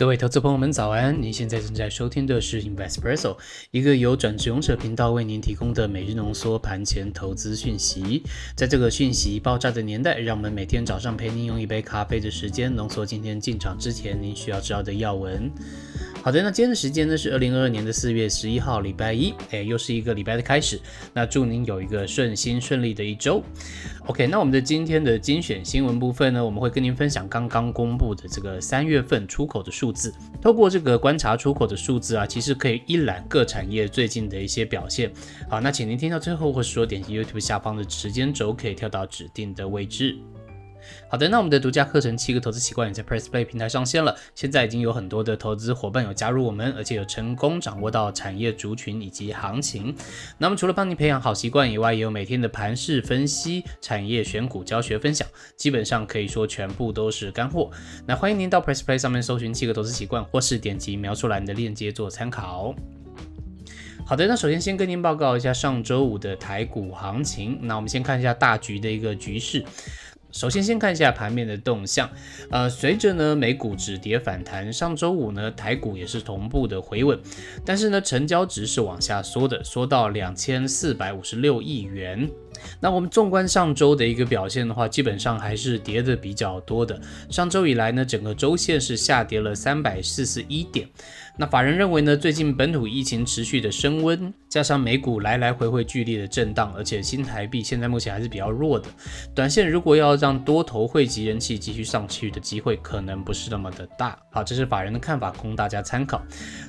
各位投资朋友们，早安！您现在正在收听的是 Investpresso，一个由转职勇者频道为您提供的每日浓缩盘前投资讯息。在这个讯息爆炸的年代，让我们每天早上陪您用一杯咖啡的时间，浓缩今天进场之前您需要知道的要闻。好的，那今天的时间呢是二零二二年的四月十一号，礼拜一，哎，又是一个礼拜的开始。那祝您有一个顺心顺利的一周。OK，那我们的今天的精选新闻部分呢，我们会跟您分享刚刚公布的这个三月份出口的数字。透过这个观察出口的数字啊，其实可以一览各产业最近的一些表现。好，那请您听到最后，或是说点击 YouTube 下方的时间轴，可以跳到指定的位置。好的，那我们的独家课程七个投资习惯也在 Press Play 平台上线了。现在已经有很多的投资伙伴有加入我们，而且有成功掌握到产业族群以及行情。那么除了帮你培养好习惯以外，也有每天的盘势分析、产业选股教学分享，基本上可以说全部都是干货。那欢迎您到 Press Play 上面搜寻七个投资习惯，或是点击描述栏的链接做参考。好的，那首先先跟您报告一下上周五的台股行情。那我们先看一下大局的一个局势。首先，先看一下盘面的动向。呃，随着呢美股止跌反弹，上周五呢台股也是同步的回稳，但是呢成交值是往下缩的，缩到两千四百五十六亿元。那我们纵观上周的一个表现的话，基本上还是跌的比较多的。上周以来呢，整个周线是下跌了三百四十一点。那法人认为呢，最近本土疫情持续的升温，加上美股来来回回剧烈的震荡，而且新台币现在目前还是比较弱的，短线如果要让多头汇集人气继续上去的机会，可能不是那么的大。好，这是法人的看法，供大家参考。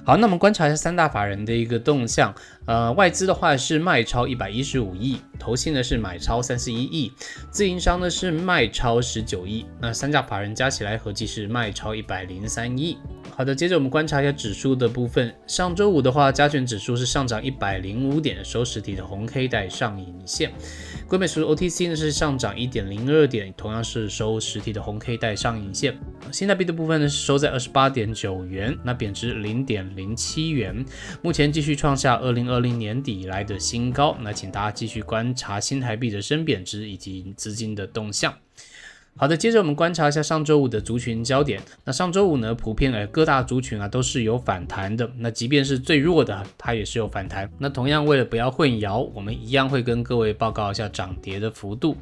好，那我们观察一下三大法人的一个动向。呃，外资的话是卖超一百一十五亿，投信呢是买超三十一亿，自营商呢是卖超十九亿。那三家法人加起来合计是卖超一百零三亿。好的，接着我们观察一下指数的部分。上周五的话，加权指数是上涨一百零五点，收实体的红 K 带上影线。硅美数 OTC 呢是上涨一点零二点，同样是收实体的红 K 带上影线。新台币的部分呢是收在二十八点九元，那贬值零点零七元，目前继续创下二零二零年底以来的新高。那请大家继续观察新台币的升贬值以及资金的动向。好的，接着我们观察一下上周五的族群焦点。那上周五呢，普遍呃各大族群啊都是有反弹的。那即便是最弱的，它也是有反弹。那同样为了不要混淆，我们一样会跟各位报告一下涨跌的幅度。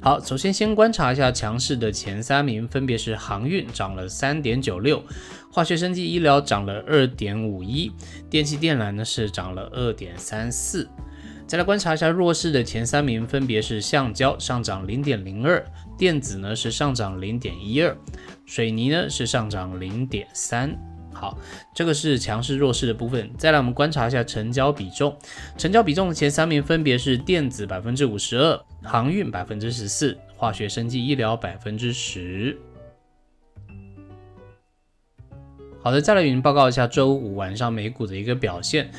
好，首先先观察一下强势的前三名，分别是航运涨了三点九六，化学生技医疗涨了二点五一，电气电缆呢是涨了二点三四。再来观察一下弱势的前三名，分别是橡胶上涨零点零二，电子呢是上涨零点一二，水泥呢是上涨零点三。好，这个是强势弱势的部分。再来我们观察一下成交比重，成交比重的前三名分别是电子百分之五十二，航运百分之十四，化学生技医疗百分之十。好的，再来与您报告一下周五晚上美股的一个表现。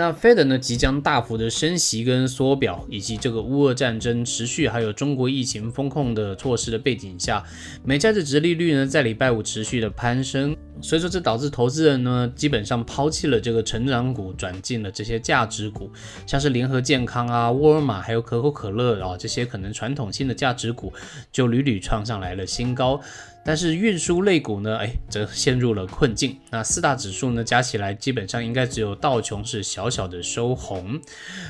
那 Fed 呢即将大幅的升息跟缩表，以及这个乌俄战争持续，还有中国疫情风控的措施的背景下，美债的殖利率呢在礼拜五持续的攀升，所以说这导致投资人呢基本上抛弃了这个成长股，转进了这些价值股，像是联合健康啊、沃尔玛还有可口可乐啊这些可能传统性的价值股就屡屡创上来了新高。但是运输类股呢，哎，则陷入了困境。那四大指数呢，加起来基本上应该只有道琼是小小的收红。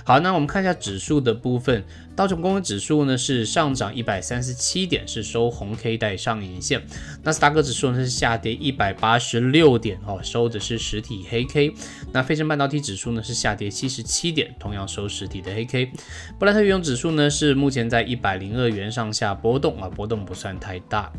好，那我们看一下指数的部分，道琼工业指数呢是上涨一百三十七点，是收红 K 带上影线。纳斯达克指数呢是下跌一百八十六点，哦，收的是实体黑 K。那费城半导体指数呢是下跌七十七点，同样收实体的黑 K。布兰特原油指数呢是目前在一百零二元上下波动啊，波动不算太大。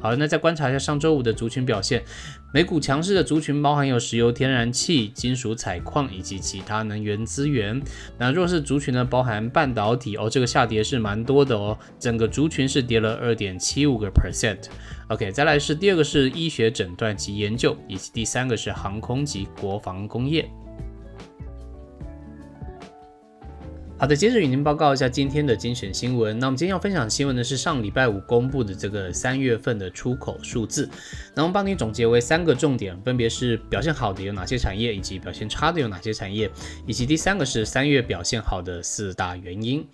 好，那再观察一下上周五的族群表现。美股强势的族群包含有石油、天然气、金属采矿以及其他能源资源。那弱势族群呢，包含半导体哦，这个下跌是蛮多的哦，整个族群是跌了二点七五个 percent。OK，再来是第二个是医学诊断及研究，以及第三个是航空及国防工业。好的，接着与您报告一下今天的精选新闻。那我们今天要分享的新闻呢，是上礼拜五公布的这个三月份的出口数字。那我们帮你总结为三个重点，分别是表现好的有哪些产业，以及表现差的有哪些产业，以及第三个是三月表现好的四大原因。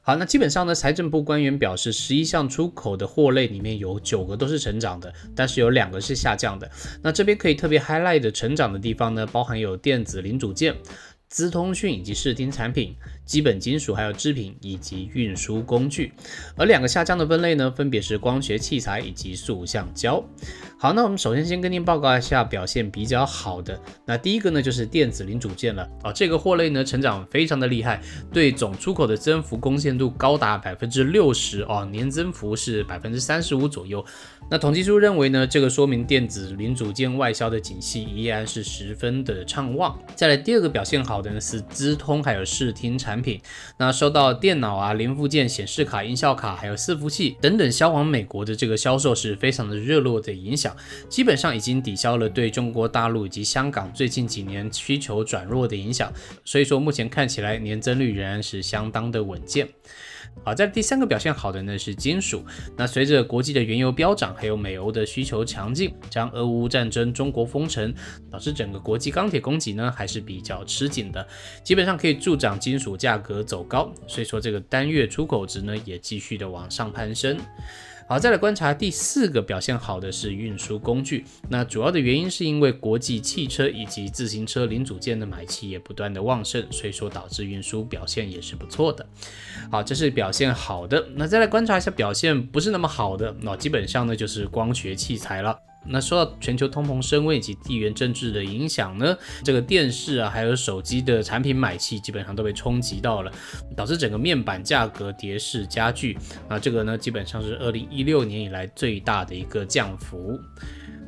好，那基本上呢，财政部官员表示，十一项出口的货类里面有九个都是成长的，但是有两个是下降的。那这边可以特别 highlight 的成长的地方呢，包含有电子零组件。资通讯以及视听产品、基本金属还有制品以及运输工具，而两个下降的分类呢，分别是光学器材以及塑橡胶。好，那我们首先先跟您报告一下表现比较好的。那第一个呢，就是电子零组件了啊，这个货类呢成长非常的厉害，对总出口的增幅贡献度高达百分之六十哦，年增幅是百分之三十五左右。那统计处认为呢，这个说明电子零组件外销的景气依然是十分的畅旺。再来第二个表现好的呢是资通还有视听产品，那受到电脑啊、零附件、显示卡、音效卡还有伺服器等等销往美国的这个销售是非常的热络的影响，基本上已经抵消了对中国大陆以及香港最近几年需求转弱的影响，所以说目前看起来年增率仍然是相当的稳健。好，在第三个表现好的呢是金属。那随着国际的原油飙涨，还有美欧的需求强劲，将俄乌战争、中国封城，导致整个国际钢铁供给呢还是比较吃紧的，基本上可以助长金属价格走高。所以说这个单月出口值呢也继续的往上攀升。好，再来观察第四个表现好的是运输工具。那主要的原因是因为国际汽车以及自行车零组件的买气也不断的旺盛，所以说导致运输表现也是不错的。好，这是表现好的。那再来观察一下表现不是那么好的，那基本上呢就是光学器材了。那受到全球通膨升温以及地缘政治的影响呢，这个电视啊，还有手机的产品买气基本上都被冲击到了，导致整个面板价格跌势加剧。那，这个呢基本上是二零一六年以来最大的一个降幅。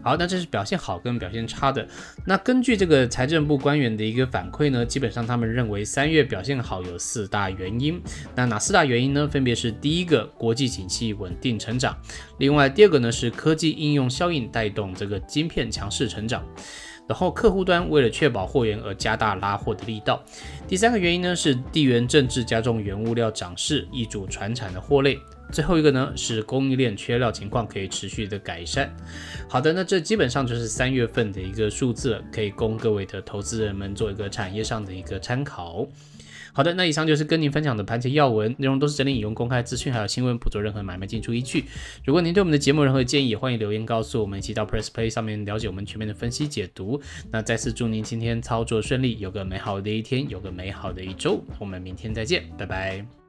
好，那这是表现好跟表现差的。那根据这个财政部官员的一个反馈呢，基本上他们认为三月表现好有四大原因。那哪四大原因呢？分别是第一个，国际景气稳定成长；另外第二个呢是科技应用效应带动这个晶片强势成长；然后客户端为了确保货源而加大拉货的力道；第三个原因呢是地缘政治加重原物料涨势，易主传产的货类。最后一个呢是供应链缺料情况可以持续的改善。好的，那这基本上就是三月份的一个数字了，可以供各位的投资人们做一个产业上的一个参考。好的，那以上就是跟您分享的盘前要闻，内容都是整理引用公开资讯还有新闻，不做任何买卖进出依据。如果您对我们的节目任何建议，欢迎留言告诉我们，一起到 Press Play 上面了解我们全面的分析解读。那再次祝您今天操作顺利，有个美好的一天，有个美好的一周。我们明天再见，拜拜。